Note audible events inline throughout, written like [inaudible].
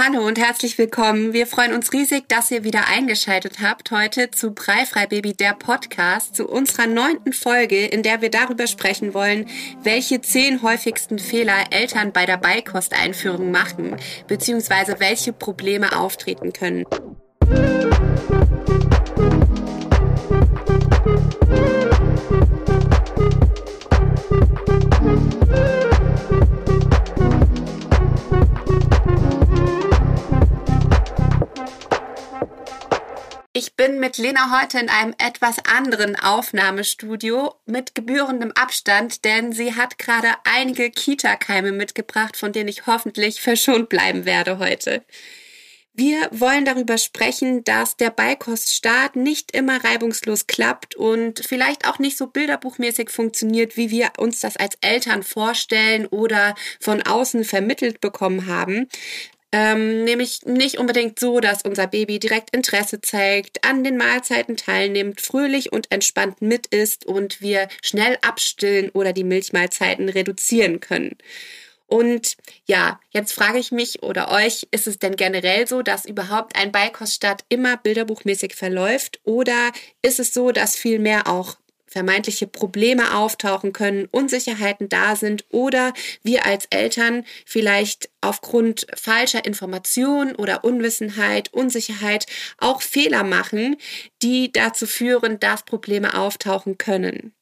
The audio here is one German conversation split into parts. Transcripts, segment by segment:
Hallo und herzlich willkommen. Wir freuen uns riesig, dass ihr wieder eingeschaltet habt heute zu Breifrei Baby, der Podcast, zu unserer neunten Folge, in der wir darüber sprechen wollen, welche zehn häufigsten Fehler Eltern bei der Beikosteinführung machen, beziehungsweise welche Probleme auftreten können. Ich bin mit Lena heute in einem etwas anderen Aufnahmestudio mit gebührendem Abstand, denn sie hat gerade einige Kita-Keime mitgebracht, von denen ich hoffentlich verschont bleiben werde heute. Wir wollen darüber sprechen, dass der Beikoststart nicht immer reibungslos klappt und vielleicht auch nicht so bilderbuchmäßig funktioniert, wie wir uns das als Eltern vorstellen oder von außen vermittelt bekommen haben. Ähm, nämlich nicht unbedingt so, dass unser Baby direkt Interesse zeigt, an den Mahlzeiten teilnimmt, fröhlich und entspannt mit isst und wir schnell abstillen oder die Milchmahlzeiten reduzieren können. Und ja, jetzt frage ich mich oder euch, ist es denn generell so, dass überhaupt ein Beikoststart immer bilderbuchmäßig verläuft oder ist es so, dass vielmehr auch vermeintliche Probleme auftauchen können, Unsicherheiten da sind oder wir als Eltern vielleicht aufgrund falscher Information oder Unwissenheit, Unsicherheit auch Fehler machen, die dazu führen, dass Probleme auftauchen können.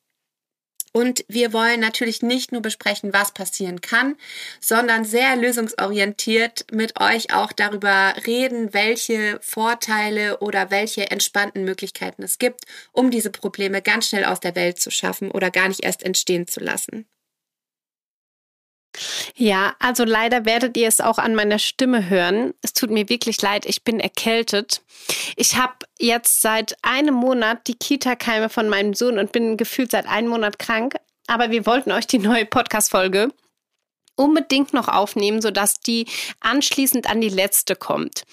Und wir wollen natürlich nicht nur besprechen, was passieren kann, sondern sehr lösungsorientiert mit euch auch darüber reden, welche Vorteile oder welche entspannten Möglichkeiten es gibt, um diese Probleme ganz schnell aus der Welt zu schaffen oder gar nicht erst entstehen zu lassen. Ja, also leider werdet ihr es auch an meiner Stimme hören. Es tut mir wirklich leid, ich bin erkältet. Ich habe jetzt seit einem Monat die Kita-Keime von meinem Sohn und bin gefühlt seit einem Monat krank. Aber wir wollten euch die neue Podcast-Folge unbedingt noch aufnehmen, sodass die anschließend an die letzte kommt.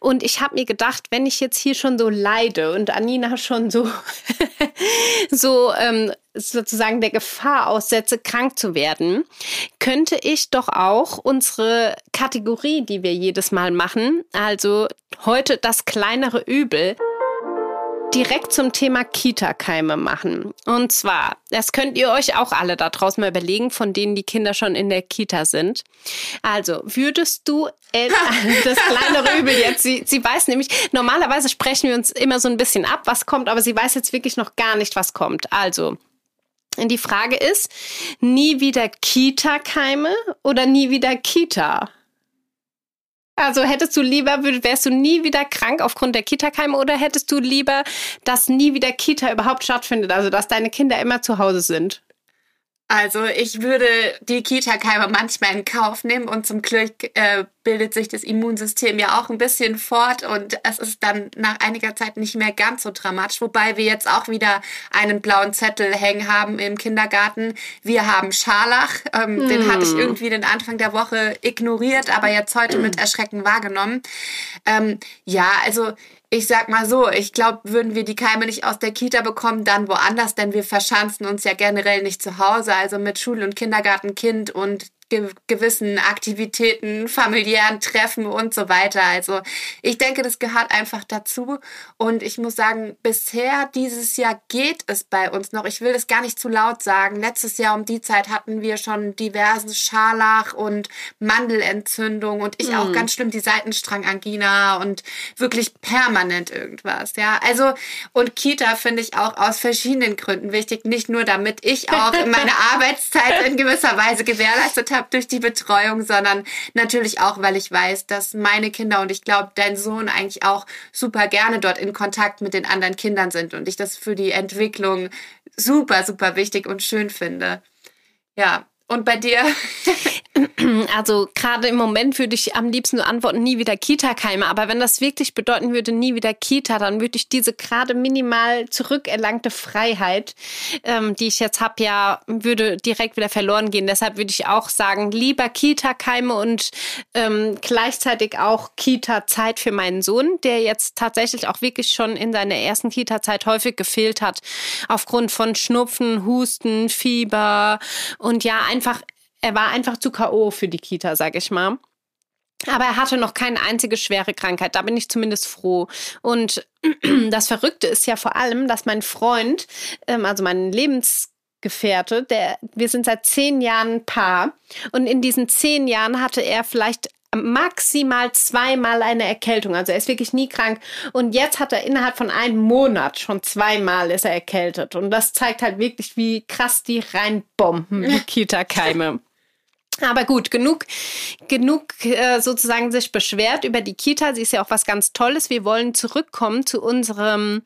Und ich habe mir gedacht, wenn ich jetzt hier schon so leide und Anina schon so, [laughs] so ähm, sozusagen der Gefahr aussetze, krank zu werden, könnte ich doch auch unsere Kategorie, die wir jedes Mal machen, also heute das kleinere Übel, direkt zum Thema Kita-Keime machen. Und zwar, das könnt ihr euch auch alle da draußen mal überlegen, von denen die Kinder schon in der Kita sind. Also, würdest du [laughs] [laughs] das kleinere Übel jetzt, sie, sie weiß nämlich, normalerweise sprechen wir uns immer so ein bisschen ab, was kommt, aber sie weiß jetzt wirklich noch gar nicht, was kommt. Also, die Frage ist, nie wieder Kita-Keime oder nie wieder Kita? Also hättest du lieber, wärst du nie wieder krank aufgrund der Kita-Keime oder hättest du lieber, dass nie wieder Kita überhaupt stattfindet, also dass deine Kinder immer zu Hause sind? Also ich würde die Kita-Keime manchmal in Kauf nehmen und zum Glück äh, bildet sich das Immunsystem ja auch ein bisschen fort und es ist dann nach einiger Zeit nicht mehr ganz so dramatisch. Wobei wir jetzt auch wieder einen blauen Zettel hängen haben im Kindergarten. Wir haben Scharlach, ähm, hm. den hatte ich irgendwie den Anfang der Woche ignoriert, aber jetzt heute mit Erschrecken wahrgenommen. Ähm, ja, also ich sag mal so, ich glaube, würden wir die Keime nicht aus der Kita bekommen, dann woanders, denn wir verschanzen uns ja generell nicht zu Hause, also mit Schul- und Kindergartenkind und ge gewissen Aktivitäten, familiären Treffen und so weiter. Also ich denke, das gehört einfach dazu. Und ich muss sagen, bisher dieses Jahr geht es bei uns noch. Ich will das gar nicht zu laut sagen. Letztes Jahr um die Zeit hatten wir schon diversen Scharlach und Mandelentzündung und ich mhm. auch ganz schlimm die Seitenstrangangina und wirklich permanent irgendwas. Ja, also und Kita finde ich auch aus verschiedenen Gründen wichtig. Nicht nur damit ich auch meine [laughs] Arbeitszeit in gewisser Weise gewährleistet habe, habe durch die Betreuung, sondern natürlich auch, weil ich weiß, dass meine Kinder und ich glaube, dein Sohn eigentlich auch super gerne dort in Kontakt mit den anderen Kindern sind und ich das für die Entwicklung super, super wichtig und schön finde. Ja, und bei dir? [clears throat] Also gerade im Moment würde ich am liebsten nur antworten, nie wieder Kita-Keime. Aber wenn das wirklich bedeuten würde, nie wieder Kita, dann würde ich diese gerade minimal zurückerlangte Freiheit, ähm, die ich jetzt habe, ja, würde direkt wieder verloren gehen. Deshalb würde ich auch sagen, lieber Kita-Keime und ähm, gleichzeitig auch Kita-Zeit für meinen Sohn, der jetzt tatsächlich auch wirklich schon in seiner ersten Kita-Zeit häufig gefehlt hat, aufgrund von Schnupfen, Husten, Fieber und ja, einfach er war einfach zu K.O. für die Kita, sag ich mal. Aber er hatte noch keine einzige schwere Krankheit. Da bin ich zumindest froh. Und [clears throat] das Verrückte ist ja vor allem, dass mein Freund, ähm, also mein Lebensgefährte, der, wir sind seit zehn Jahren Paar. Und in diesen zehn Jahren hatte er vielleicht maximal zweimal eine Erkältung. Also er ist wirklich nie krank. Und jetzt hat er innerhalb von einem Monat schon zweimal ist er erkältet. Und das zeigt halt wirklich, wie krass die reinbomben, die [laughs] Kita-Keime. Aber gut, genug, genug äh, sozusagen sich beschwert über die Kita. Sie ist ja auch was ganz Tolles. Wir wollen zurückkommen zu unserem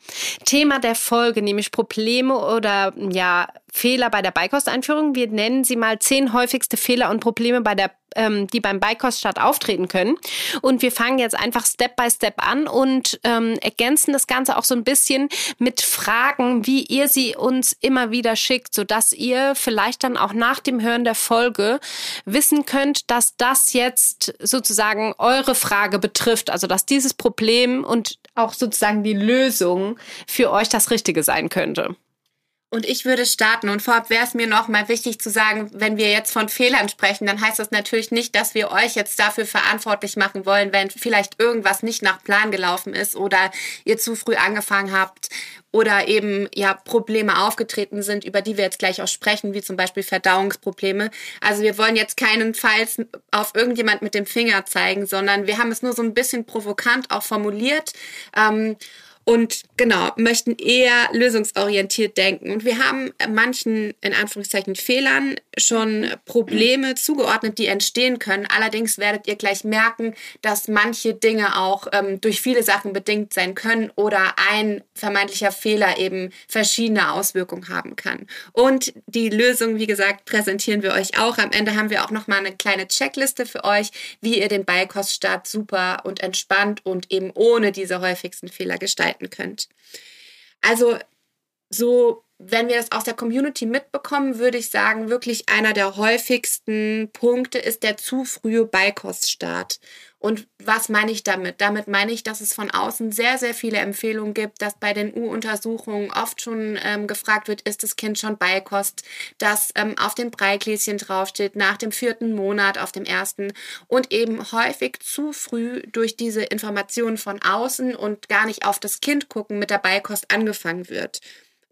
Thema der Folge, nämlich Probleme oder ja Fehler bei der Beikosteinführung. Wir nennen sie mal zehn häufigste Fehler und Probleme bei der ähm, die beim Beikoststart auftreten können. Und wir fangen jetzt einfach Step by Step an und ähm, ergänzen das Ganze auch so ein bisschen mit Fragen, wie ihr sie uns immer wieder schickt, sodass ihr vielleicht dann auch nach dem Hören der Folge wissen könnt, dass das jetzt sozusagen eure Frage betrifft, also dass dieses Problem und auch sozusagen die Lösung für euch das Richtige sein könnte. Und ich würde starten. Und vorab wäre es mir noch mal wichtig zu sagen, wenn wir jetzt von Fehlern sprechen, dann heißt das natürlich nicht, dass wir euch jetzt dafür verantwortlich machen wollen, wenn vielleicht irgendwas nicht nach Plan gelaufen ist oder ihr zu früh angefangen habt oder eben ja Probleme aufgetreten sind, über die wir jetzt gleich auch sprechen, wie zum Beispiel Verdauungsprobleme. Also wir wollen jetzt keinenfalls auf irgendjemand mit dem Finger zeigen, sondern wir haben es nur so ein bisschen provokant auch formuliert. Ähm, und genau, möchten eher lösungsorientiert denken. Und wir haben manchen, in Anführungszeichen, Fehlern schon Probleme zugeordnet, die entstehen können. Allerdings werdet ihr gleich merken, dass manche Dinge auch ähm, durch viele Sachen bedingt sein können oder ein vermeintlicher Fehler eben verschiedene Auswirkungen haben kann. Und die Lösung, wie gesagt, präsentieren wir euch auch. Am Ende haben wir auch nochmal eine kleine Checkliste für euch, wie ihr den Beikoststart super und entspannt und eben ohne diese häufigsten Fehler gestalten gestalten könnt. Also so, wenn wir das aus der Community mitbekommen, würde ich sagen, wirklich einer der häufigsten Punkte ist der zu frühe Beikoststart. Und was meine ich damit? Damit meine ich, dass es von außen sehr, sehr viele Empfehlungen gibt, dass bei den U-Untersuchungen oft schon ähm, gefragt wird, ist das Kind schon Beikost, dass ähm, auf dem Breigläschen draufsteht, nach dem vierten Monat, auf dem ersten und eben häufig zu früh durch diese Informationen von außen und gar nicht auf das Kind gucken mit der Beikost angefangen wird.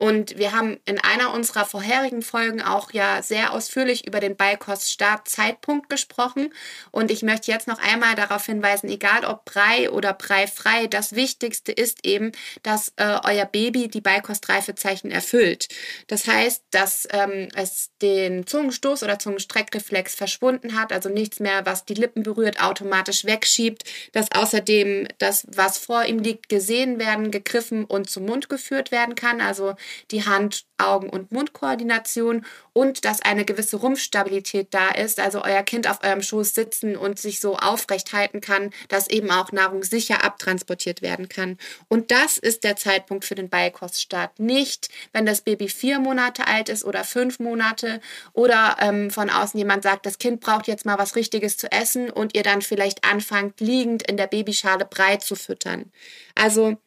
Und wir haben in einer unserer vorherigen Folgen auch ja sehr ausführlich über den Beikost-Startzeitpunkt gesprochen. Und ich möchte jetzt noch einmal darauf hinweisen, egal ob Brei oder Breifrei, das Wichtigste ist eben, dass äh, euer Baby die Beikostreifezeichen erfüllt. Das heißt, dass ähm, es den Zungenstoß oder Zungenstreckreflex verschwunden hat, also nichts mehr, was die Lippen berührt, automatisch wegschiebt, dass außerdem das, was vor ihm liegt, gesehen werden, gegriffen und zum Mund geführt werden kann. Also die Hand, Augen- und Mundkoordination und dass eine gewisse Rumpfstabilität da ist, also euer Kind auf eurem Schoß sitzen und sich so aufrecht halten kann, dass eben auch Nahrung sicher abtransportiert werden kann. Und das ist der Zeitpunkt für den Beikoststart. Nicht, wenn das Baby vier Monate alt ist oder fünf Monate oder ähm, von außen jemand sagt, das Kind braucht jetzt mal was Richtiges zu essen und ihr dann vielleicht anfangt, liegend in der Babyschale breit zu füttern. Also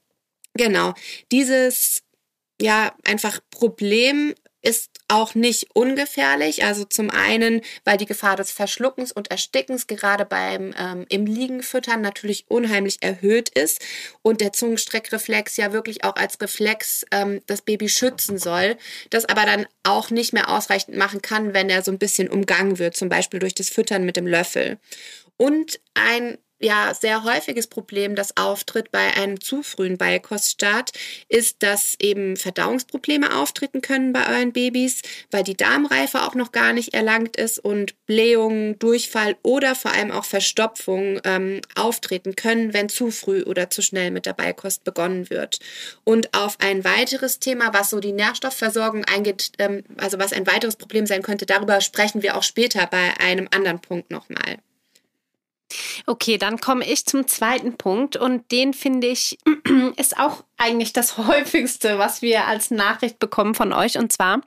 Genau, dieses ja einfach Problem ist auch nicht ungefährlich. Also zum einen, weil die Gefahr des Verschluckens und Erstickens gerade beim ähm, im Liegen natürlich unheimlich erhöht ist und der Zungenstreckreflex ja wirklich auch als Reflex ähm, das Baby schützen soll, das aber dann auch nicht mehr ausreichend machen kann, wenn er so ein bisschen umgangen wird, zum Beispiel durch das Füttern mit dem Löffel. Und ein ja sehr häufiges Problem, das auftritt bei einem zu frühen Beikoststart, ist, dass eben Verdauungsprobleme auftreten können bei euren Babys, weil die Darmreife auch noch gar nicht erlangt ist und Blähungen, Durchfall oder vor allem auch Verstopfung ähm, auftreten können, wenn zu früh oder zu schnell mit der Beikost begonnen wird. Und auf ein weiteres Thema, was so die Nährstoffversorgung eingeht, ähm, also was ein weiteres Problem sein könnte, darüber sprechen wir auch später bei einem anderen Punkt nochmal. Okay, dann komme ich zum zweiten Punkt und den finde ich [clears throat] ist auch eigentlich das [laughs] häufigste, was wir als Nachricht bekommen von euch. Und zwar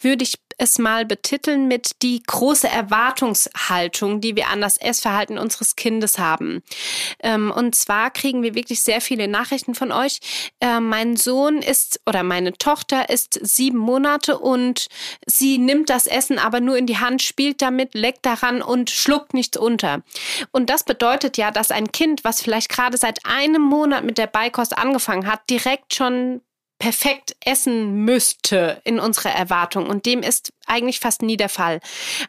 würde ich es mal betiteln mit die große Erwartungshaltung, die wir an das Essverhalten unseres Kindes haben. Ähm, und zwar kriegen wir wirklich sehr viele Nachrichten von euch. Äh, mein Sohn ist oder meine Tochter ist sieben Monate und sie nimmt das Essen aber nur in die Hand, spielt damit, leckt daran und schluckt nichts unter. Und das bedeutet ja, dass ein Kind, was vielleicht gerade seit einem Monat mit der Beikost angefangen hat, direkt schon perfekt essen müsste in unserer Erwartung. Und dem ist eigentlich fast nie der Fall.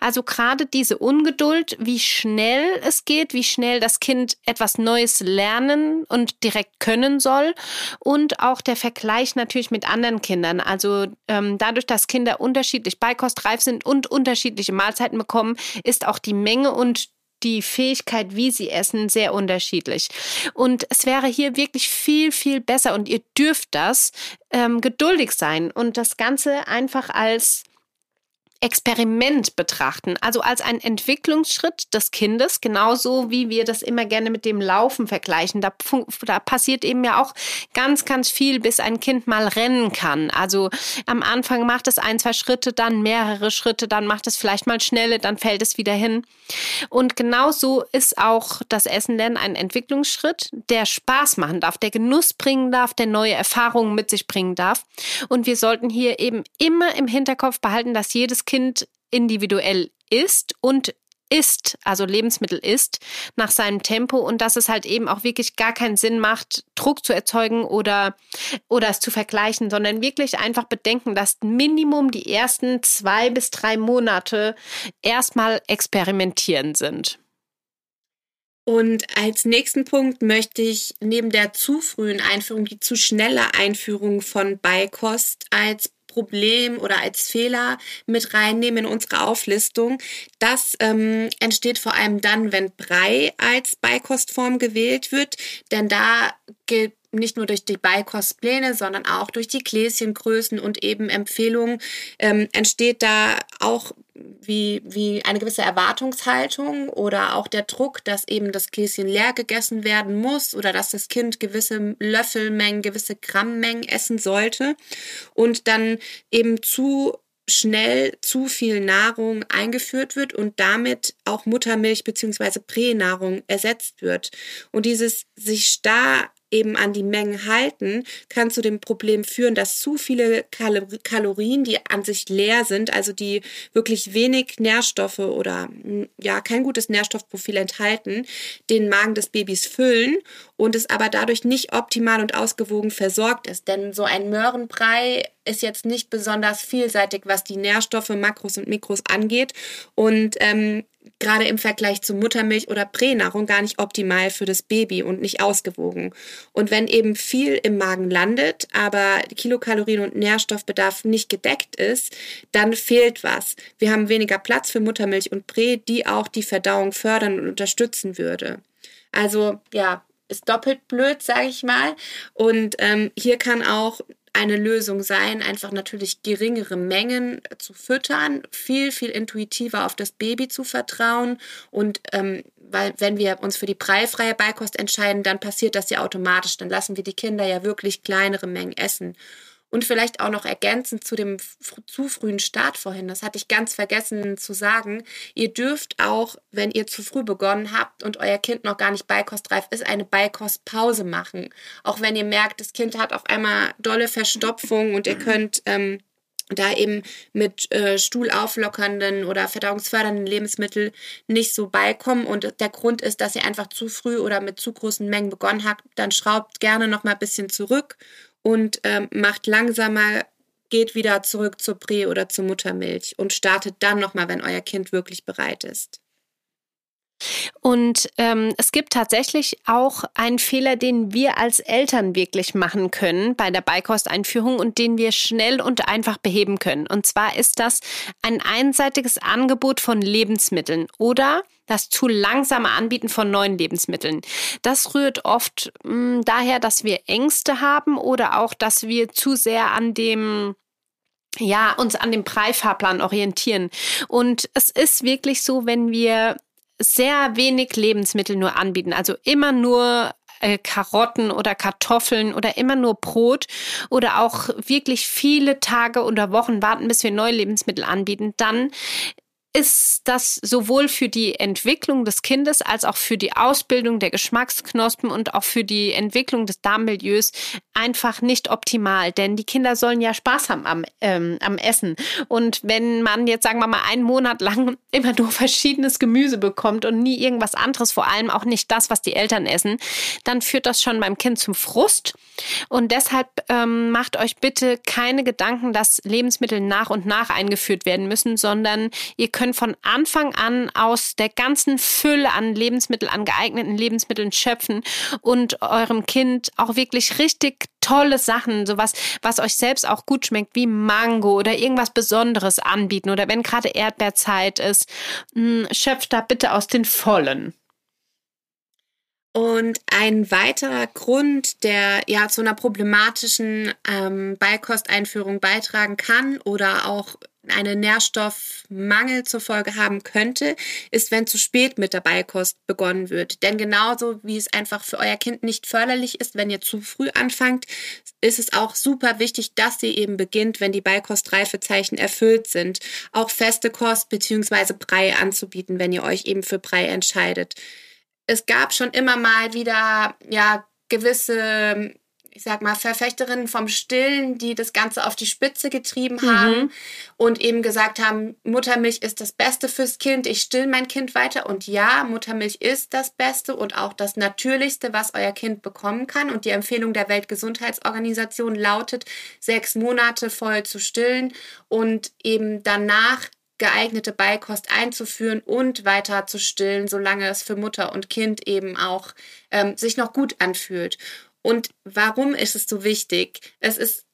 Also gerade diese Ungeduld, wie schnell es geht, wie schnell das Kind etwas Neues lernen und direkt können soll. Und auch der Vergleich natürlich mit anderen Kindern. Also ähm, dadurch, dass Kinder unterschiedlich beikostreif sind und unterschiedliche Mahlzeiten bekommen, ist auch die Menge und die Fähigkeit, wie sie essen, sehr unterschiedlich. Und es wäre hier wirklich viel, viel besser und ihr dürft das ähm, geduldig sein und das Ganze einfach als Experiment betrachten, also als ein Entwicklungsschritt des Kindes, genauso wie wir das immer gerne mit dem Laufen vergleichen. Da, da, passiert eben ja auch ganz, ganz viel, bis ein Kind mal rennen kann. Also am Anfang macht es ein, zwei Schritte, dann mehrere Schritte, dann macht es vielleicht mal schnelle, dann fällt es wieder hin. Und genauso ist auch das Essen lernen ein Entwicklungsschritt, der Spaß machen darf, der Genuss bringen darf, der neue Erfahrungen mit sich bringen darf. Und wir sollten hier eben immer im Hinterkopf behalten, dass jedes Kind individuell ist und isst, also Lebensmittel isst, nach seinem Tempo und dass es halt eben auch wirklich gar keinen Sinn macht, Druck zu erzeugen oder, oder es zu vergleichen, sondern wirklich einfach bedenken, dass Minimum die ersten zwei bis drei Monate erstmal experimentieren sind. Und als nächsten Punkt möchte ich neben der zu frühen Einführung die zu schnelle Einführung von Beikost als Problem oder als Fehler mit reinnehmen in unsere Auflistung. Das ähm, entsteht vor allem dann, wenn Brei als Beikostform gewählt wird, denn da gilt nicht nur durch die Beikostpläne, sondern auch durch die Gläschengrößen und eben Empfehlungen ähm, entsteht da auch wie, wie eine gewisse Erwartungshaltung oder auch der Druck, dass eben das Gläschen leer gegessen werden muss oder dass das Kind gewisse Löffelmengen, gewisse Grammmengen essen sollte und dann eben zu schnell zu viel Nahrung eingeführt wird und damit auch Muttermilch bzw. Pränahrung ersetzt wird. Und dieses sich starr eben an die Mengen halten, kann zu dem Problem führen, dass zu viele Kal Kalorien, die an sich leer sind, also die wirklich wenig Nährstoffe oder hm, ja kein gutes Nährstoffprofil enthalten, den Magen des Babys füllen und es aber dadurch nicht optimal und ausgewogen versorgt ist. Denn so ein Möhrenbrei ist jetzt nicht besonders vielseitig, was die Nährstoffe, Makros und Mikros angeht und ähm, gerade im Vergleich zu Muttermilch oder Pränahrung gar nicht optimal für das Baby und nicht ausgewogen. Und wenn eben viel im Magen landet, aber Kilokalorien und Nährstoffbedarf nicht gedeckt ist, dann fehlt was. Wir haben weniger Platz für Muttermilch und Prä, die auch die Verdauung fördern und unterstützen würde. Also ja, ist doppelt blöd, sage ich mal. Und ähm, hier kann auch eine Lösung sein, einfach natürlich geringere Mengen zu füttern, viel, viel intuitiver auf das Baby zu vertrauen und ähm, weil wenn wir uns für die preifreie Beikost entscheiden, dann passiert das ja automatisch, dann lassen wir die Kinder ja wirklich kleinere Mengen essen. Und vielleicht auch noch ergänzend zu dem zu frühen Start vorhin, das hatte ich ganz vergessen zu sagen, ihr dürft auch, wenn ihr zu früh begonnen habt und euer Kind noch gar nicht beikostreif ist, eine Beikostpause machen. Auch wenn ihr merkt, das Kind hat auf einmal dolle Verstopfung und ihr könnt ähm, da eben mit äh, stuhlauflockernden oder verdauungsfördernden Lebensmitteln nicht so beikommen und der Grund ist, dass ihr einfach zu früh oder mit zu großen Mengen begonnen habt, dann schraubt gerne noch mal ein bisschen zurück und ähm, macht langsamer, geht wieder zurück zur Prä- oder zur Muttermilch und startet dann nochmal, wenn euer Kind wirklich bereit ist. Und ähm, es gibt tatsächlich auch einen Fehler, den wir als Eltern wirklich machen können bei der Beikosteinführung und den wir schnell und einfach beheben können. Und zwar ist das ein einseitiges Angebot von Lebensmitteln oder das zu langsame Anbieten von neuen Lebensmitteln. Das rührt oft mh, hm, daher, dass wir Ängste haben oder auch, dass wir zu sehr an dem ja, uns an dem Preifahrplan orientieren. Und es ist wirklich so, wenn wir sehr wenig Lebensmittel nur anbieten, also immer nur äh, Karotten oder Kartoffeln oder immer nur Brot oder auch wirklich viele Tage oder Wochen warten, bis wir neue Lebensmittel anbieten, dann ist das sowohl für die Entwicklung des Kindes als auch für die Ausbildung der Geschmacksknospen und auch für die Entwicklung des Darmmilieus einfach nicht optimal. Denn die Kinder sollen ja Spaß haben am, ähm, am Essen. Und wenn man jetzt, sagen wir mal, einen Monat lang [laughs] immer nur verschiedenes Gemüse bekommt und nie irgendwas anderes, vor allem auch nicht das, was die Eltern essen, dann führt das schon beim Kind zum Frust. Und deshalb ähm, macht euch bitte keine Gedanken, dass Lebensmittel nach und nach eingeführt werden müssen, sondern ihr könnt können von Anfang an aus der ganzen Fülle an Lebensmitteln, an geeigneten Lebensmitteln schöpfen und eurem Kind auch wirklich richtig tolle Sachen, sowas, was euch selbst auch gut schmeckt, wie Mango oder irgendwas Besonderes anbieten oder wenn gerade Erdbeerzeit ist, hm, schöpft da bitte aus den Vollen. Und ein weiterer Grund, der ja zu einer problematischen ähm, Beikosteinführung beitragen kann oder auch einen Nährstoffmangel zur Folge haben könnte, ist, wenn zu spät mit der Beikost begonnen wird. Denn genauso wie es einfach für euer Kind nicht förderlich ist, wenn ihr zu früh anfangt, ist es auch super wichtig, dass ihr eben beginnt, wenn die Beikostreifezeichen erfüllt sind. Auch feste Kost bzw. Brei anzubieten, wenn ihr euch eben für Brei entscheidet. Es gab schon immer mal wieder ja gewisse ich sag mal, Verfechterinnen vom Stillen, die das Ganze auf die Spitze getrieben mhm. haben mhm. und eben gesagt haben, Muttermilch ist das Beste fürs Kind, ich still mein Kind weiter. Und ja, Muttermilch ist das Beste und auch das Natürlichste, was euer Kind bekommen kann. Und die Empfehlung der Weltgesundheitsorganisation lautet, sechs Monate voll zu stillen und eben danach geeignete Beikost einzuführen und weiter zu stillen, solange es für Mutter und Kind eben auch ähm, sich noch gut anfühlt. Und warum ist es so wichtig? Es ist,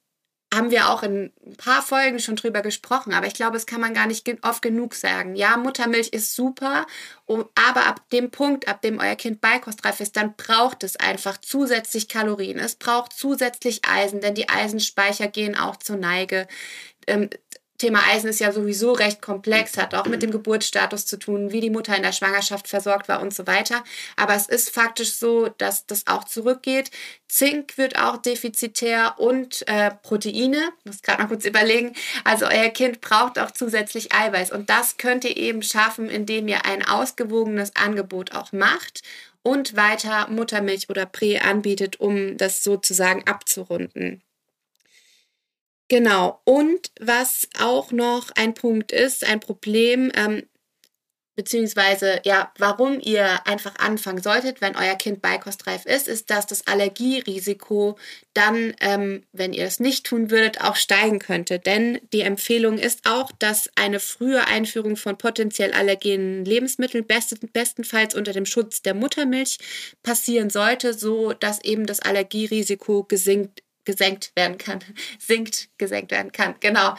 haben wir auch in ein paar Folgen schon drüber gesprochen, aber ich glaube, es kann man gar nicht oft genug sagen. Ja, Muttermilch ist super, aber ab dem Punkt, ab dem euer Kind beikostreif ist, dann braucht es einfach zusätzlich Kalorien. Es braucht zusätzlich Eisen, denn die Eisenspeicher gehen auch zur Neige. Thema Eisen ist ja sowieso recht komplex, hat auch mit dem Geburtsstatus zu tun, wie die Mutter in der Schwangerschaft versorgt war und so weiter. Aber es ist faktisch so, dass das auch zurückgeht. Zink wird auch defizitär und äh, Proteine. Muss gerade mal kurz überlegen. Also euer Kind braucht auch zusätzlich Eiweiß. Und das könnt ihr eben schaffen, indem ihr ein ausgewogenes Angebot auch macht und weiter Muttermilch oder Prä anbietet, um das sozusagen abzurunden. Genau. Und was auch noch ein Punkt ist, ein Problem, ähm, beziehungsweise ja, warum ihr einfach anfangen solltet, wenn euer Kind beikostreif ist, ist, dass das Allergierisiko dann, ähm, wenn ihr es nicht tun würdet, auch steigen könnte. Denn die Empfehlung ist auch, dass eine frühe Einführung von potenziell allergenen Lebensmitteln besten, bestenfalls unter dem Schutz der Muttermilch passieren sollte, so dass eben das Allergierisiko gesinkt gesenkt werden kann. Sinkt, gesenkt werden kann. Genau.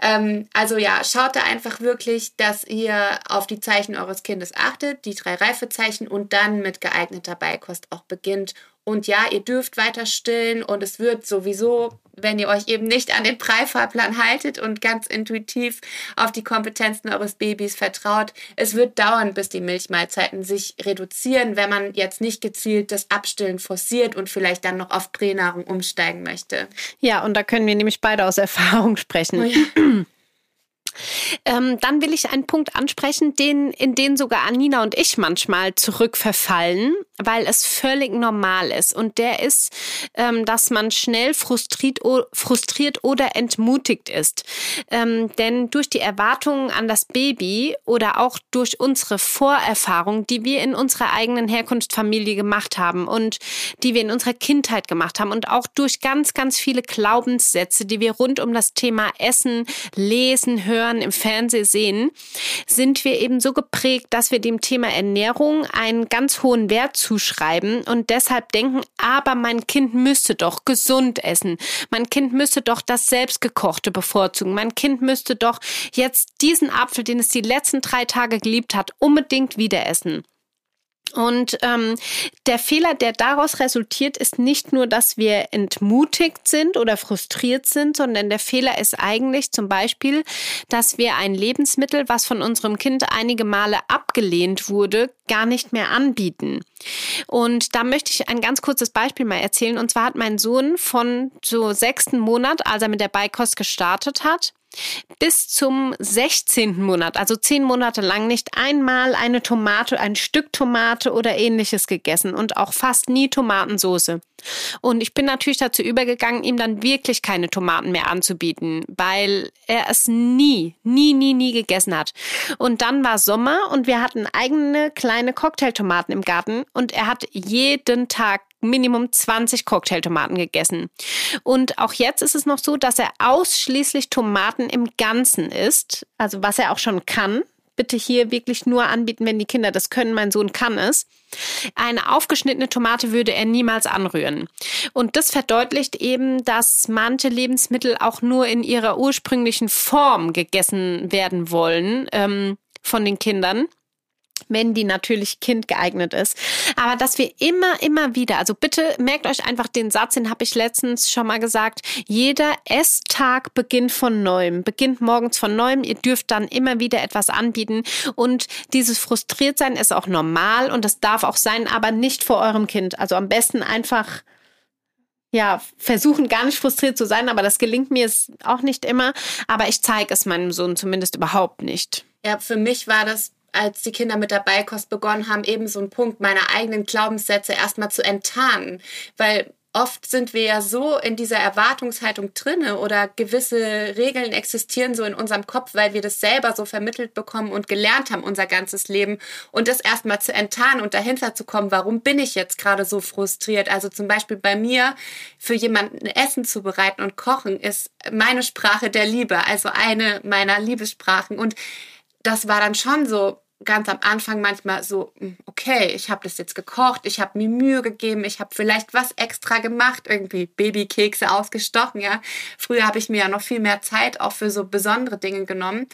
Ähm, also ja, schaut da einfach wirklich, dass ihr auf die Zeichen eures Kindes achtet, die drei Reifezeichen und dann mit geeigneter Beikost auch beginnt und ja, ihr dürft weiter stillen und es wird sowieso, wenn ihr euch eben nicht an den Preifahrplan haltet und ganz intuitiv auf die Kompetenzen eures Babys vertraut, es wird dauern, bis die Milchmahlzeiten sich reduzieren, wenn man jetzt nicht gezielt das Abstillen forciert und vielleicht dann noch auf Pränahrung umsteigen möchte. Ja, und da können wir nämlich beide aus Erfahrung sprechen. Oh ja. [clears throat] Ähm, dann will ich einen Punkt ansprechen, den, in den sogar Anina und ich manchmal zurückverfallen, weil es völlig normal ist. Und der ist, ähm, dass man schnell frustriert, frustriert oder entmutigt ist. Ähm, denn durch die Erwartungen an das Baby oder auch durch unsere Vorerfahrung, die wir in unserer eigenen Herkunftsfamilie gemacht haben und die wir in unserer Kindheit gemacht haben und auch durch ganz, ganz viele Glaubenssätze, die wir rund um das Thema Essen, Lesen, Hören, hören, im Fernsehen sehen, sind wir eben so geprägt, dass wir dem Thema Ernährung einen ganz hohen Wert zuschreiben und deshalb denken, aber mein Kind müsste doch gesund essen. Mein Kind müsste doch das selbstgekochte bevorzugen. Mein Kind müsste doch jetzt diesen Apfel, den es die letzten drei Tage geliebt hat, unbedingt wieder essen. Und ähm, der Fehler, der daraus resultiert, ist nicht nur, dass wir entmutigt sind oder frustriert sind, sondern der Fehler ist eigentlich zum Beispiel, dass wir ein Lebensmittel, was von unserem Kind einige Male abgelehnt wurde, gar nicht mehr anbieten. Und da möchte ich ein ganz kurzes Beispiel mal erzählen. Und zwar hat mein Sohn von so sechsten Monat, als er mit der Beikost gestartet hat, bis zum 16. Monat, also zehn Monate lang, nicht einmal eine Tomate, ein Stück Tomate oder ähnliches gegessen und auch fast nie Tomatensoße. Und ich bin natürlich dazu übergegangen, ihm dann wirklich keine Tomaten mehr anzubieten, weil er es nie, nie, nie, nie gegessen hat. Und dann war Sommer und wir hatten eigene kleine Cocktailtomaten im Garten und er hat jeden Tag Minimum 20 Cocktailtomaten gegessen. Und auch jetzt ist es noch so, dass er ausschließlich Tomaten im Ganzen isst, also was er auch schon kann. Bitte hier wirklich nur anbieten, wenn die Kinder das können. Mein Sohn kann es. Eine aufgeschnittene Tomate würde er niemals anrühren. Und das verdeutlicht eben, dass manche Lebensmittel auch nur in ihrer ursprünglichen Form gegessen werden wollen ähm, von den Kindern wenn die natürlich kindgeeignet ist. Aber dass wir immer, immer wieder, also bitte merkt euch einfach den Satz, den habe ich letztens schon mal gesagt, jeder Esstag beginnt von neuem, beginnt morgens von neuem. Ihr dürft dann immer wieder etwas anbieten und dieses Frustriertsein ist auch normal und das darf auch sein, aber nicht vor eurem Kind. Also am besten einfach ja, versuchen gar nicht frustriert zu sein, aber das gelingt mir auch nicht immer. Aber ich zeige es meinem Sohn zumindest überhaupt nicht. Ja, für mich war das als die Kinder mit der Beikost begonnen haben, eben so ein Punkt, meine eigenen Glaubenssätze erstmal zu enttarnen. Weil oft sind wir ja so in dieser Erwartungshaltung drinne oder gewisse Regeln existieren so in unserem Kopf, weil wir das selber so vermittelt bekommen und gelernt haben unser ganzes Leben und das erstmal zu enttarnen und dahinter zu kommen, warum bin ich jetzt gerade so frustriert? Also zum Beispiel bei mir für jemanden Essen zu bereiten und kochen ist meine Sprache der Liebe, also eine meiner Liebessprachen und das war dann schon so ganz am Anfang manchmal so, hm, okay, ich habe das jetzt gekocht, ich habe mir Mühe gegeben, ich habe vielleicht was extra gemacht, irgendwie Babykekse ausgestochen, ja. Früher habe ich mir ja noch viel mehr Zeit auch für so besondere Dinge genommen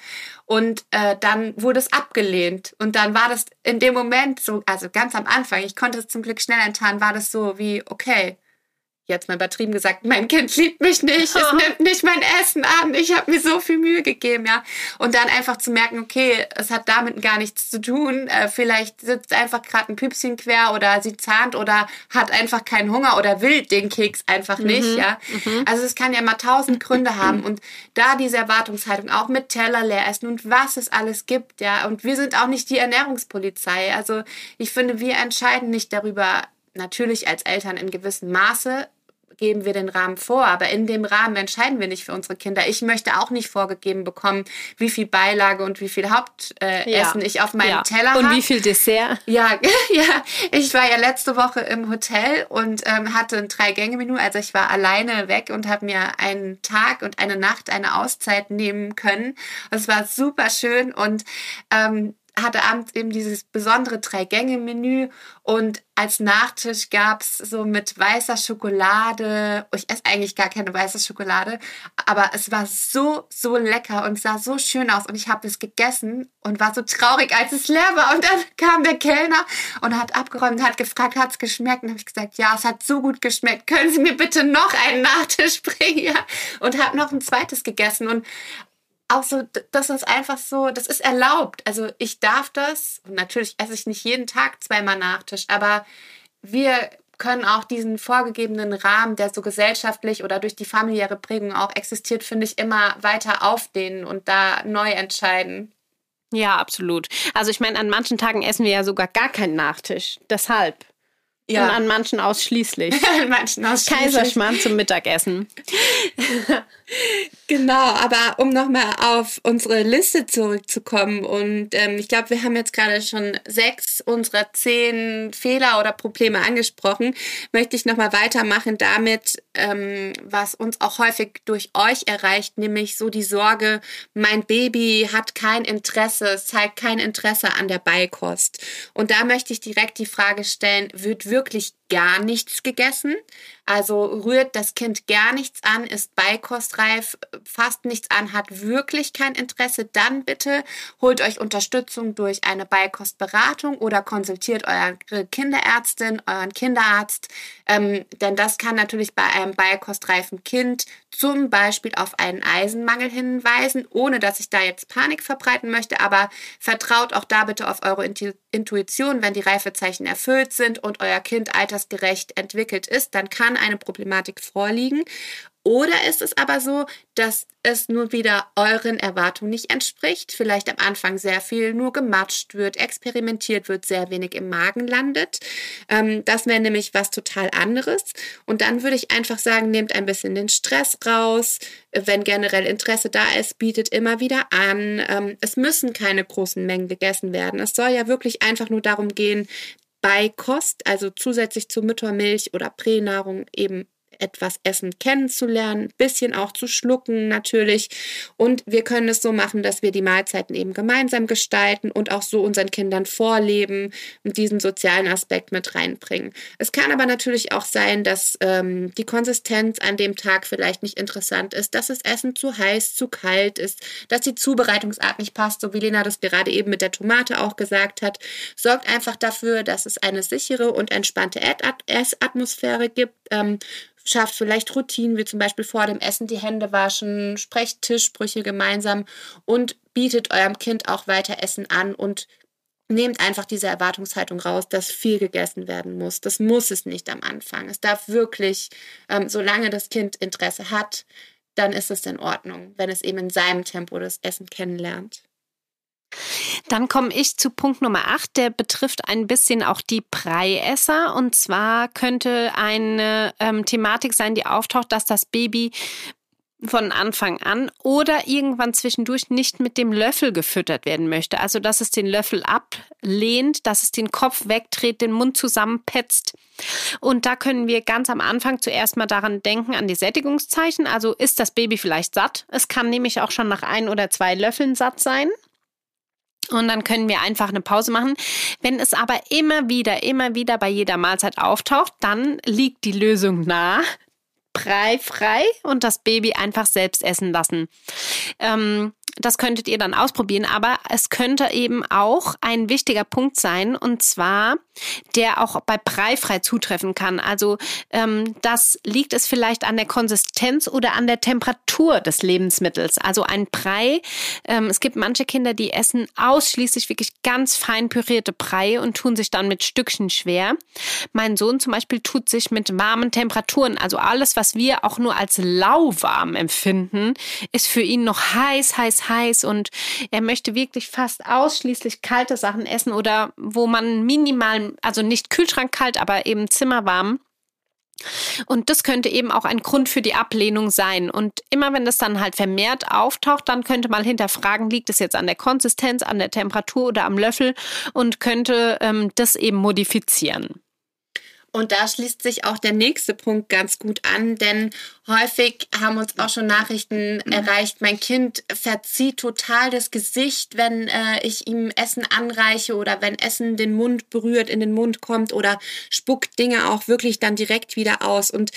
und äh, dann wurde es abgelehnt und dann war das in dem Moment so, also ganz am Anfang, ich konnte es zum Glück schnell enttarnen, war das so wie, okay, jetzt mal übertrieben gesagt, mein Kind liebt mich nicht, es [laughs] nimmt nicht mein Essen an, ich habe mir so viel Mühe gegeben, ja. Und dann einfach zu merken, okay, es hat damit gar nichts zu tun. Äh, vielleicht sitzt einfach gerade ein Püpschen quer oder sie zahnt oder hat einfach keinen Hunger oder will den Keks einfach nicht, mhm. ja. Mhm. Also es kann ja mal tausend Gründe haben und da diese Erwartungshaltung auch mit Teller leer essen und was es alles gibt, ja. Und wir sind auch nicht die Ernährungspolizei. Also ich finde, wir entscheiden nicht darüber, natürlich als Eltern in gewissem Maße, geben wir den Rahmen vor, aber in dem Rahmen entscheiden wir nicht für unsere Kinder. Ich möchte auch nicht vorgegeben bekommen, wie viel Beilage und wie viel Hauptessen äh, ja. ich auf meinem ja. Teller habe. Und hab. wie viel Dessert? Ja, [laughs] ja. Ich war ja letzte Woche im Hotel und ähm, hatte ein Drei-Gänge-Menü. Also ich war alleine weg und habe mir einen Tag und eine Nacht eine Auszeit nehmen können. Es war super schön und ähm, hatte abends eben dieses besondere Drei-Gänge-Menü und als Nachtisch gab's so mit weißer Schokolade, ich esse eigentlich gar keine weiße Schokolade, aber es war so, so lecker und sah so schön aus und ich habe es gegessen und war so traurig, als es leer war und dann [laughs] kam der Kellner und hat abgeräumt hat gefragt, hat's geschmeckt? Und habe ich gesagt, ja, es hat so gut geschmeckt, können Sie mir bitte noch einen Nachtisch [laughs] bringen? Ja? Und habe noch ein zweites gegessen und auch so, das ist einfach so, das ist erlaubt. Also ich darf das, und natürlich esse ich nicht jeden Tag zweimal Nachtisch, aber wir können auch diesen vorgegebenen Rahmen, der so gesellschaftlich oder durch die familiäre Prägung auch existiert, finde ich, immer weiter aufdehnen und da neu entscheiden. Ja, absolut. Also ich meine, an manchen Tagen essen wir ja sogar gar keinen Nachtisch. Deshalb. Ja. Und an manchen ausschließlich. [laughs] an manchen ausschließlich. Kaiserschmarrn zum Mittagessen. [laughs] genau, aber um nochmal auf unsere Liste zurückzukommen und ähm, ich glaube, wir haben jetzt gerade schon sechs unserer zehn Fehler oder Probleme angesprochen, möchte ich nochmal weitermachen damit, ähm, was uns auch häufig durch euch erreicht, nämlich so die Sorge, mein Baby hat kein Interesse, es zeigt kein Interesse an der Beikost. Und da möchte ich direkt die Frage stellen, wird wirklich gar nichts gegessen. Also rührt das Kind gar nichts an, ist beikostreif, fasst nichts an, hat wirklich kein Interesse, dann bitte holt euch Unterstützung durch eine Beikostberatung oder konsultiert eure Kinderärztin, euren Kinderarzt. Ähm, denn das kann natürlich bei einem beikostreifen Kind zum Beispiel auf einen Eisenmangel hinweisen, ohne dass ich da jetzt Panik verbreiten möchte, aber vertraut auch da bitte auf eure Intuition, wenn die Reifezeichen erfüllt sind und euer Kind altersgerecht entwickelt ist, dann kann eine Problematik vorliegen. Oder ist es aber so, dass es nur wieder euren Erwartungen nicht entspricht, vielleicht am Anfang sehr viel nur gematscht wird, experimentiert wird, sehr wenig im Magen landet. Ähm, das wäre nämlich was total anderes. Und dann würde ich einfach sagen, nehmt ein bisschen den Stress raus. Wenn generell Interesse da ist, bietet immer wieder an. Ähm, es müssen keine großen Mengen gegessen werden. Es soll ja wirklich einfach nur darum gehen, bei Kost, also zusätzlich zu Müttermilch oder Pränahrung eben etwas Essen kennenzulernen, bisschen auch zu schlucken natürlich. Und wir können es so machen, dass wir die Mahlzeiten eben gemeinsam gestalten und auch so unseren Kindern vorleben und diesen sozialen Aspekt mit reinbringen. Es kann aber natürlich auch sein, dass ähm, die Konsistenz an dem Tag vielleicht nicht interessant ist, dass das Essen zu heiß, zu kalt ist, dass die Zubereitungsart nicht passt, so wie Lena das gerade eben mit der Tomate auch gesagt hat. Sorgt einfach dafür, dass es eine sichere und entspannte Essatmosphäre gibt. Ähm, schafft vielleicht Routinen, wie zum Beispiel vor dem Essen die Hände waschen, sprecht Tischsprüche gemeinsam und bietet eurem Kind auch weiter Essen an und nehmt einfach diese Erwartungshaltung raus, dass viel gegessen werden muss. Das muss es nicht am Anfang. Es darf wirklich, ähm, solange das Kind Interesse hat, dann ist es in Ordnung, wenn es eben in seinem Tempo das Essen kennenlernt. Dann komme ich zu Punkt Nummer 8, der betrifft ein bisschen auch die Breiesser. Und zwar könnte eine ähm, Thematik sein, die auftaucht, dass das Baby von Anfang an oder irgendwann zwischendurch nicht mit dem Löffel gefüttert werden möchte. Also, dass es den Löffel ablehnt, dass es den Kopf wegdreht, den Mund zusammenpetzt. Und da können wir ganz am Anfang zuerst mal daran denken, an die Sättigungszeichen. Also, ist das Baby vielleicht satt? Es kann nämlich auch schon nach ein oder zwei Löffeln satt sein. Und dann können wir einfach eine Pause machen. Wenn es aber immer wieder, immer wieder bei jeder Mahlzeit auftaucht, dann liegt die Lösung nah. Brei frei und das Baby einfach selbst essen lassen. Ähm, das könntet ihr dann ausprobieren, aber es könnte eben auch ein wichtiger Punkt sein und zwar, der auch bei Breifrei zutreffen kann. Also ähm, das liegt es vielleicht an der Konsistenz oder an der Temperatur des Lebensmittels. Also ein Brei, ähm, es gibt manche Kinder, die essen ausschließlich wirklich ganz fein pürierte Brei und tun sich dann mit Stückchen schwer. Mein Sohn zum Beispiel tut sich mit warmen Temperaturen, also alles, was wir auch nur als lauwarm empfinden, ist für ihn noch heiß, heiß, heiß und er möchte wirklich fast ausschließlich kalte Sachen essen oder wo man minimal, also nicht Kühlschrank kalt, aber eben zimmerwarm. Und das könnte eben auch ein Grund für die Ablehnung sein. Und immer wenn das dann halt vermehrt auftaucht, dann könnte man hinterfragen, liegt es jetzt an der Konsistenz, an der Temperatur oder am Löffel und könnte ähm, das eben modifizieren. Und da schließt sich auch der nächste Punkt ganz gut an, denn häufig haben uns auch schon Nachrichten mhm. erreicht, mein Kind verzieht total das Gesicht, wenn äh, ich ihm Essen anreiche oder wenn Essen den Mund berührt, in den Mund kommt oder spuckt Dinge auch wirklich dann direkt wieder aus. Und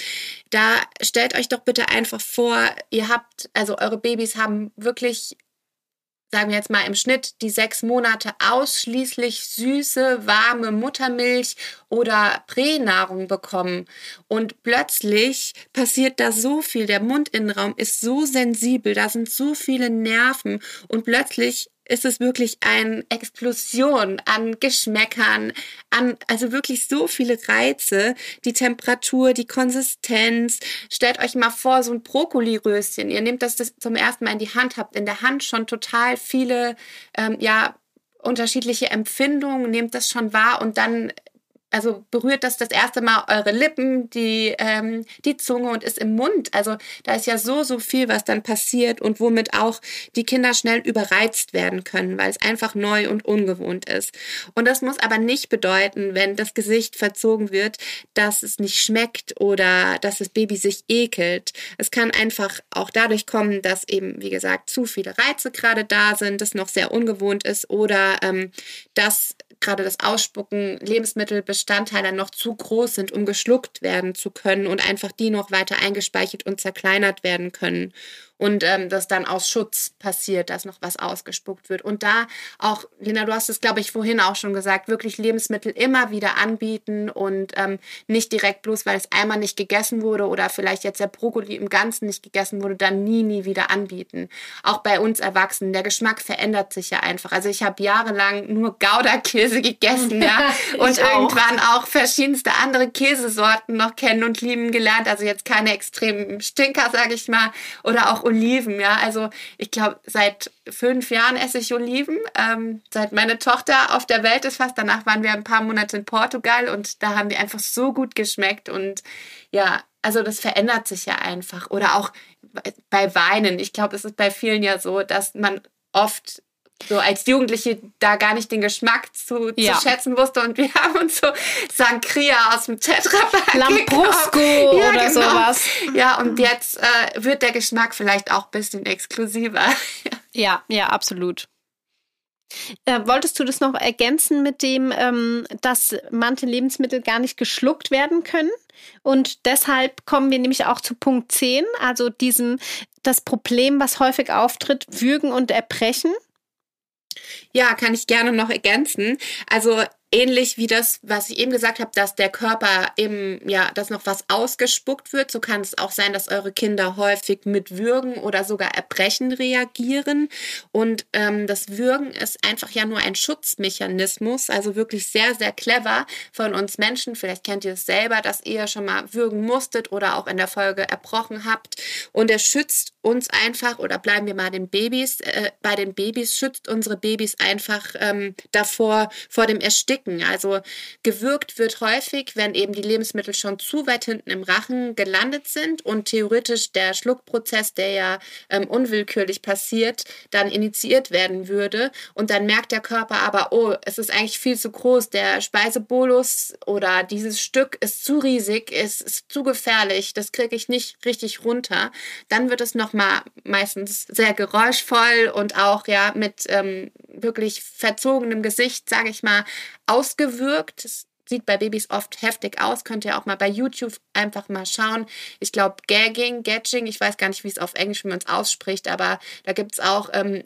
da stellt euch doch bitte einfach vor, ihr habt, also eure Babys haben wirklich sagen wir jetzt mal im Schnitt die sechs Monate ausschließlich süße, warme Muttermilch oder Pränahrung bekommen. Und plötzlich passiert da so viel. Der Mundinnenraum ist so sensibel, da sind so viele Nerven und plötzlich ist es wirklich eine Explosion an Geschmäckern, an, also wirklich so viele Reize, die Temperatur, die Konsistenz. Stellt euch mal vor, so ein Brokkoliröschen. Ihr nehmt das, das zum ersten Mal in die Hand, habt in der Hand schon total viele, ähm, ja, unterschiedliche Empfindungen, nehmt das schon wahr und dann also berührt das das erste Mal eure Lippen, die, ähm, die Zunge und ist im Mund. Also da ist ja so, so viel, was dann passiert und womit auch die Kinder schnell überreizt werden können, weil es einfach neu und ungewohnt ist. Und das muss aber nicht bedeuten, wenn das Gesicht verzogen wird, dass es nicht schmeckt oder dass das Baby sich ekelt. Es kann einfach auch dadurch kommen, dass eben, wie gesagt, zu viele Reize gerade da sind, das noch sehr ungewohnt ist oder ähm, dass gerade das Ausspucken Lebensmittelbestandteile noch zu groß sind, um geschluckt werden zu können und einfach die noch weiter eingespeichert und zerkleinert werden können und ähm, das dann aus Schutz passiert, dass noch was ausgespuckt wird. Und da auch, Lena, du hast es, glaube ich, vorhin auch schon gesagt, wirklich Lebensmittel immer wieder anbieten und ähm, nicht direkt bloß, weil es einmal nicht gegessen wurde oder vielleicht jetzt der Brokkoli im Ganzen nicht gegessen wurde, dann nie, nie wieder anbieten. Auch bei uns Erwachsenen, der Geschmack verändert sich ja einfach. Also ich habe jahrelang nur Gouda-Käse gegessen, ja, [laughs] und irgendwann auch verschiedenste andere Käsesorten noch kennen und lieben gelernt. Also jetzt keine extremen Stinker, sage ich mal, oder auch Oliven, ja. Also ich glaube, seit fünf Jahren esse ich Oliven. Ähm, seit meine Tochter auf der Welt ist fast. Danach waren wir ein paar Monate in Portugal und da haben die einfach so gut geschmeckt. Und ja, also das verändert sich ja einfach. Oder auch bei Weinen. Ich glaube, es ist bei vielen ja so, dass man oft so als Jugendliche da gar nicht den Geschmack zu, ja. zu schätzen wusste und wir [laughs] haben uns so Sangria aus dem Tetrapack Lambrusco ja, oder genau. sowas. Ja, und jetzt äh, wird der Geschmack vielleicht auch ein bisschen exklusiver. [laughs] ja, ja, absolut. Äh, wolltest du das noch ergänzen mit dem, ähm, dass manche Lebensmittel gar nicht geschluckt werden können? Und deshalb kommen wir nämlich auch zu Punkt 10, also diesem, das Problem, was häufig auftritt, Würgen und Erbrechen. Ja, kann ich gerne noch ergänzen. Also ähnlich wie das, was ich eben gesagt habe, dass der Körper eben, ja, dass noch was ausgespuckt wird, so kann es auch sein, dass eure Kinder häufig mit Würgen oder sogar Erbrechen reagieren. Und ähm, das Würgen ist einfach ja nur ein Schutzmechanismus, also wirklich sehr, sehr clever von uns Menschen. Vielleicht kennt ihr es selber, dass ihr schon mal würgen musstet oder auch in der Folge erbrochen habt. Und er schützt uns einfach, oder bleiben wir mal den Babys, äh, bei den Babys, schützt unsere Babys einfach ähm, davor, vor dem Ersticken Schmecken. Also gewürgt wird häufig, wenn eben die Lebensmittel schon zu weit hinten im Rachen gelandet sind und theoretisch der Schluckprozess, der ja ähm, unwillkürlich passiert, dann initiiert werden würde. Und dann merkt der Körper aber, oh, es ist eigentlich viel zu groß. Der Speisebolus oder dieses Stück ist zu riesig, ist, ist zu gefährlich, das kriege ich nicht richtig runter. Dann wird es nochmal meistens sehr geräuschvoll und auch ja mit ähm, wirklich verzogenem Gesicht, sage ich mal, ausgewirkt. Das sieht bei Babys oft heftig aus. Könnt ihr auch mal bei YouTube einfach mal schauen. Ich glaube, Gagging, Gagging, ich weiß gar nicht, wie es auf Englisch, man es ausspricht, aber da gibt es auch, ähm,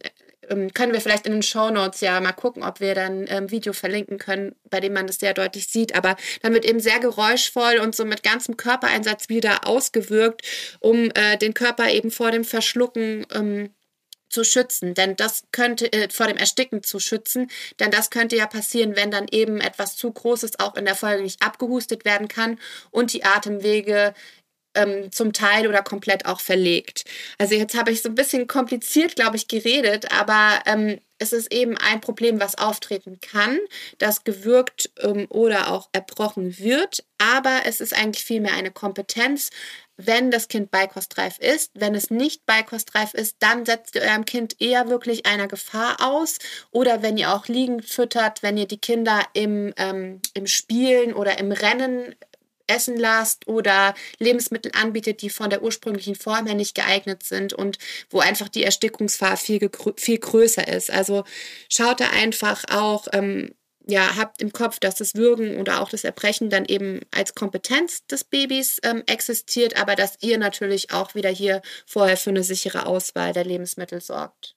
ähm, können wir vielleicht in den Show Notes ja mal gucken, ob wir dann ein ähm, Video verlinken können, bei dem man das sehr deutlich sieht. Aber dann wird eben sehr geräuschvoll und so mit ganzem Körpereinsatz wieder ausgewirkt, um äh, den Körper eben vor dem Verschlucken ähm, zu schützen, denn das könnte äh, vor dem Ersticken zu schützen, denn das könnte ja passieren, wenn dann eben etwas zu Großes auch in der Folge nicht abgehustet werden kann und die Atemwege ähm, zum Teil oder komplett auch verlegt. Also jetzt habe ich so ein bisschen kompliziert, glaube ich, geredet, aber ähm, es ist eben ein Problem, was auftreten kann, das gewürgt ähm, oder auch erbrochen wird, aber es ist eigentlich vielmehr eine Kompetenz, wenn das Kind beikostreif ist. Wenn es nicht beikostreif ist, dann setzt ihr eurem Kind eher wirklich einer Gefahr aus. Oder wenn ihr auch liegend füttert, wenn ihr die Kinder im, ähm, im Spielen oder im Rennen essen lasst oder Lebensmittel anbietet, die von der ursprünglichen Form her nicht geeignet sind und wo einfach die Erstickungsgefahr viel, viel größer ist. Also schaut da einfach auch, ähm, ja, habt im Kopf, dass das Würgen oder auch das Erbrechen dann eben als Kompetenz des Babys ähm, existiert, aber dass ihr natürlich auch wieder hier vorher für eine sichere Auswahl der Lebensmittel sorgt.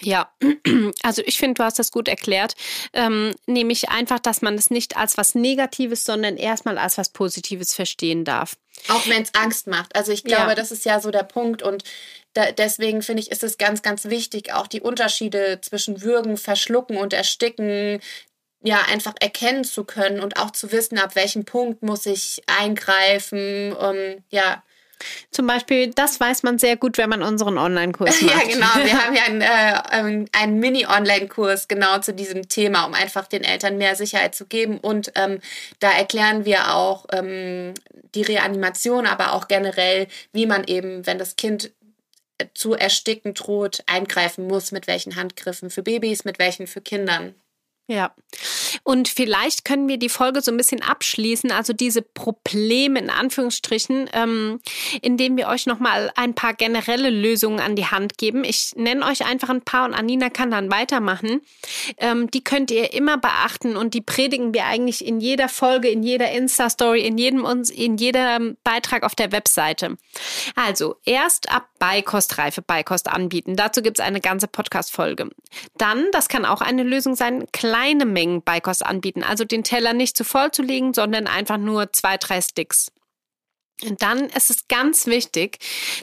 Ja, [clears throat] also ich finde, du hast das gut erklärt. Ähm, nämlich einfach, dass man es nicht als was Negatives, sondern erstmal als was Positives verstehen darf. Auch wenn es Angst macht. Also ich glaube, ja. das ist ja so der Punkt. Und da, deswegen finde ich, ist es ganz, ganz wichtig, auch die Unterschiede zwischen Würgen, Verschlucken und Ersticken ja einfach erkennen zu können und auch zu wissen, ab welchem Punkt muss ich eingreifen, um ja zum Beispiel, das weiß man sehr gut, wenn man unseren Online-Kurs [laughs] macht. ja, genau. Wir [laughs] haben ja einen, äh, einen Mini-Online-Kurs genau zu diesem Thema, um einfach den Eltern mehr Sicherheit zu geben. Und ähm, da erklären wir auch ähm, die Reanimation, aber auch generell, wie man eben, wenn das Kind zu ersticken droht, eingreifen muss, mit welchen Handgriffen für Babys, mit welchen für Kindern. Ja. Und vielleicht können wir die Folge so ein bisschen abschließen, also diese Probleme in Anführungsstrichen, ähm, indem wir euch nochmal ein paar generelle Lösungen an die Hand geben. Ich nenne euch einfach ein paar und Anina kann dann weitermachen. Ähm, die könnt ihr immer beachten und die predigen wir eigentlich in jeder Folge, in jeder Insta-Story, in jedem in jedem Beitrag auf der Webseite. Also erst ab Beikostreife Beikost anbieten. Dazu gibt es eine ganze Podcast-Folge. Dann, das kann auch eine Lösung sein, kleine Mengen Beikost anbieten. Also den Teller nicht zu voll zu legen, sondern einfach nur zwei, drei Sticks. Und dann ist es ganz wichtig,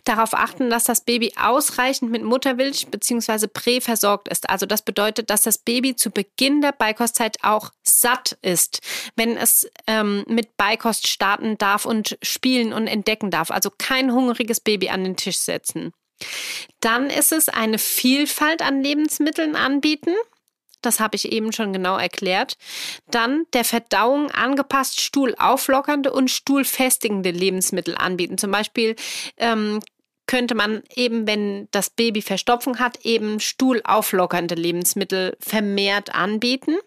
darauf achten, dass das Baby ausreichend mit Muttermilch bzw. Prä versorgt ist. Also das bedeutet, dass das Baby zu Beginn der Beikostzeit auch satt ist, wenn es ähm, mit Beikost starten darf und spielen und entdecken darf. Also kein hungriges Baby an den Tisch setzen. Dann ist es eine Vielfalt an Lebensmitteln anbieten. Das habe ich eben schon genau erklärt. Dann der Verdauung angepasst stuhlauflockernde und stuhlfestigende Lebensmittel anbieten. Zum Beispiel ähm, könnte man eben, wenn das Baby Verstopfung hat, eben stuhlauflockernde Lebensmittel vermehrt anbieten.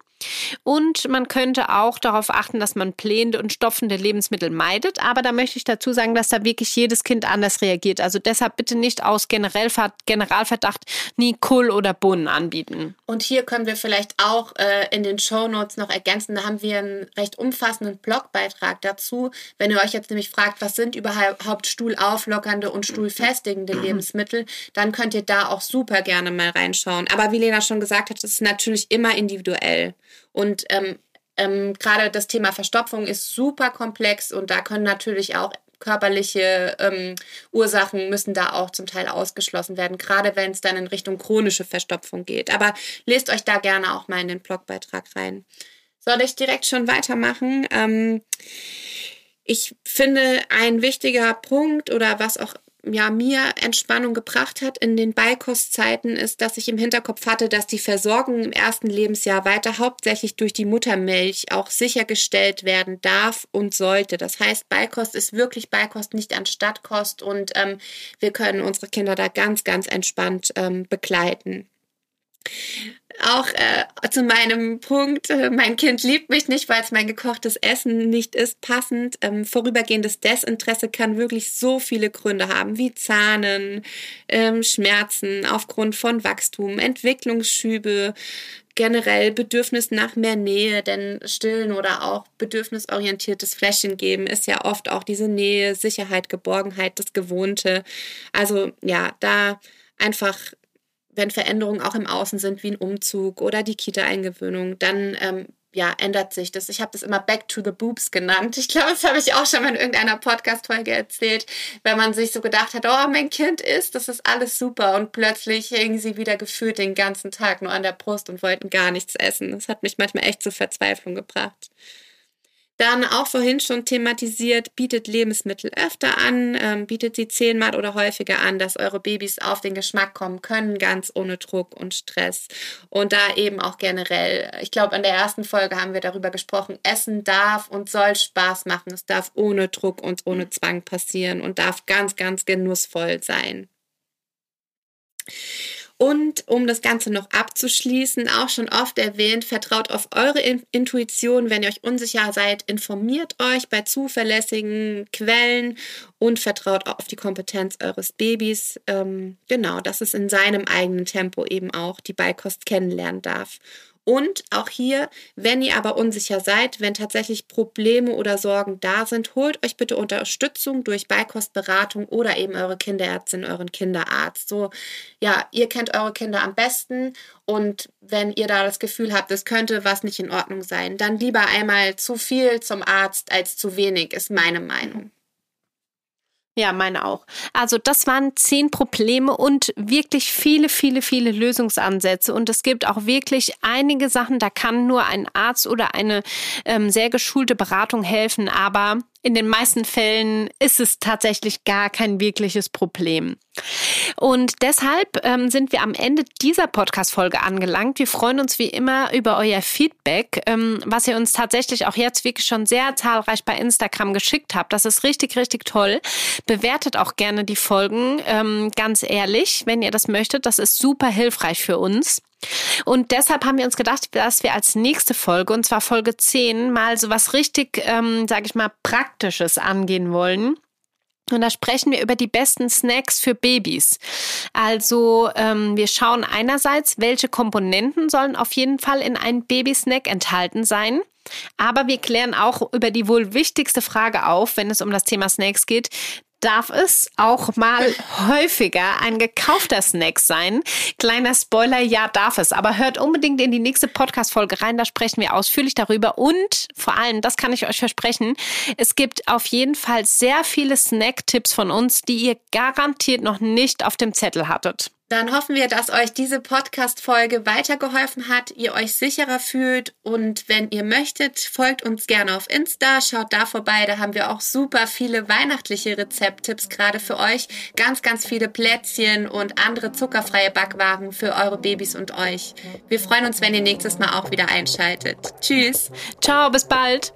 Und man könnte auch darauf achten, dass man blähende und stopfende Lebensmittel meidet. Aber da möchte ich dazu sagen, dass da wirklich jedes Kind anders reagiert. Also deshalb bitte nicht aus Generalverdacht nie Kohl oder Bohnen anbieten. Und hier können wir vielleicht auch äh, in den Show Notes noch ergänzen. Da haben wir einen recht umfassenden Blogbeitrag dazu. Wenn ihr euch jetzt nämlich fragt, was sind überhaupt stuhlauflockernde und stuhlfestigende [clears throat] Lebensmittel, dann könnt ihr da auch super gerne mal reinschauen. Aber wie Lena schon gesagt hat, das ist natürlich immer individuell. Und ähm, ähm, gerade das Thema Verstopfung ist super komplex und da können natürlich auch körperliche ähm, Ursachen müssen da auch zum Teil ausgeschlossen werden, gerade wenn es dann in Richtung chronische Verstopfung geht. Aber lest euch da gerne auch mal in den Blogbeitrag rein. Soll ich direkt schon weitermachen? Ähm, ich finde, ein wichtiger Punkt oder was auch ja, mir Entspannung gebracht hat in den Beikostzeiten, ist, dass ich im Hinterkopf hatte, dass die Versorgung im ersten Lebensjahr weiter hauptsächlich durch die Muttermilch auch sichergestellt werden darf und sollte. Das heißt, Beikost ist wirklich Beikost, nicht anstatt Kost und ähm, wir können unsere Kinder da ganz, ganz entspannt ähm, begleiten auch äh, zu meinem Punkt, äh, mein Kind liebt mich nicht, weil es mein gekochtes Essen nicht ist, passend. Ähm, vorübergehendes Desinteresse kann wirklich so viele Gründe haben, wie Zahnen, ähm, Schmerzen aufgrund von Wachstum, Entwicklungsschübe, generell Bedürfnis nach mehr Nähe, denn stillen oder auch bedürfnisorientiertes Fläschchen geben ist ja oft auch diese Nähe, Sicherheit, Geborgenheit, das Gewohnte. Also ja, da einfach wenn Veränderungen auch im Außen sind, wie ein Umzug oder die Kita-Eingewöhnung, dann ähm, ja, ändert sich das. Ich habe das immer Back to the Boobs genannt. Ich glaube, das habe ich auch schon mal in irgendeiner Podcast-Folge erzählt, wenn man sich so gedacht hat, oh, mein Kind ist, das ist alles super und plötzlich hingen sie wieder gefühlt den ganzen Tag nur an der Brust und wollten gar nichts essen. Das hat mich manchmal echt zur Verzweiflung gebracht. Dann auch vorhin schon thematisiert, bietet Lebensmittel öfter an, ähm, bietet sie zehnmal oder häufiger an, dass eure Babys auf den Geschmack kommen können, ganz ohne Druck und Stress. Und da eben auch generell, ich glaube, in der ersten Folge haben wir darüber gesprochen, Essen darf und soll Spaß machen. Es darf ohne Druck und ohne Zwang passieren und darf ganz, ganz genussvoll sein. Und um das Ganze noch abzuschließen, auch schon oft erwähnt, vertraut auf eure Intuition. Wenn ihr euch unsicher seid, informiert euch bei zuverlässigen Quellen und vertraut auf die Kompetenz eures Babys. Ähm, genau, dass es in seinem eigenen Tempo eben auch die Beikost kennenlernen darf. Und auch hier, wenn ihr aber unsicher seid, wenn tatsächlich Probleme oder Sorgen da sind, holt euch bitte Unterstützung durch Beikostberatung oder eben eure Kinderärztin, euren Kinderarzt. So, ja, ihr kennt eure Kinder am besten und wenn ihr da das Gefühl habt, es könnte was nicht in Ordnung sein, dann lieber einmal zu viel zum Arzt als zu wenig, ist meine Meinung. Ja, meine auch. Also das waren zehn Probleme und wirklich viele, viele, viele Lösungsansätze. Und es gibt auch wirklich einige Sachen, da kann nur ein Arzt oder eine ähm, sehr geschulte Beratung helfen. Aber in den meisten Fällen ist es tatsächlich gar kein wirkliches Problem. Und deshalb ähm, sind wir am Ende dieser Podcast-Folge angelangt. Wir freuen uns wie immer über euer Feedback, ähm, was ihr uns tatsächlich auch jetzt wirklich schon sehr zahlreich bei Instagram geschickt habt. Das ist richtig, richtig toll. Bewertet auch gerne die Folgen, ähm, ganz ehrlich, wenn ihr das möchtet. Das ist super hilfreich für uns. Und deshalb haben wir uns gedacht, dass wir als nächste Folge, und zwar Folge 10, mal so was richtig, ähm, sage ich mal, Praktisches angehen wollen. Und da sprechen wir über die besten Snacks für Babys. Also ähm, wir schauen einerseits, welche Komponenten sollen auf jeden Fall in einem Babysnack enthalten sein. Aber wir klären auch über die wohl wichtigste Frage auf, wenn es um das Thema Snacks geht darf es auch mal häufiger ein gekaufter Snack sein. Kleiner Spoiler, ja, darf es. Aber hört unbedingt in die nächste Podcast-Folge rein, da sprechen wir ausführlich darüber. Und vor allem, das kann ich euch versprechen, es gibt auf jeden Fall sehr viele Snack-Tipps von uns, die ihr garantiert noch nicht auf dem Zettel hattet. Dann hoffen wir, dass euch diese Podcast-Folge weitergeholfen hat, ihr euch sicherer fühlt und wenn ihr möchtet, folgt uns gerne auf Insta, schaut da vorbei, da haben wir auch super viele weihnachtliche Rezepttipps gerade für euch, ganz, ganz viele Plätzchen und andere zuckerfreie Backwaren für eure Babys und euch. Wir freuen uns, wenn ihr nächstes Mal auch wieder einschaltet. Tschüss. Ciao, bis bald.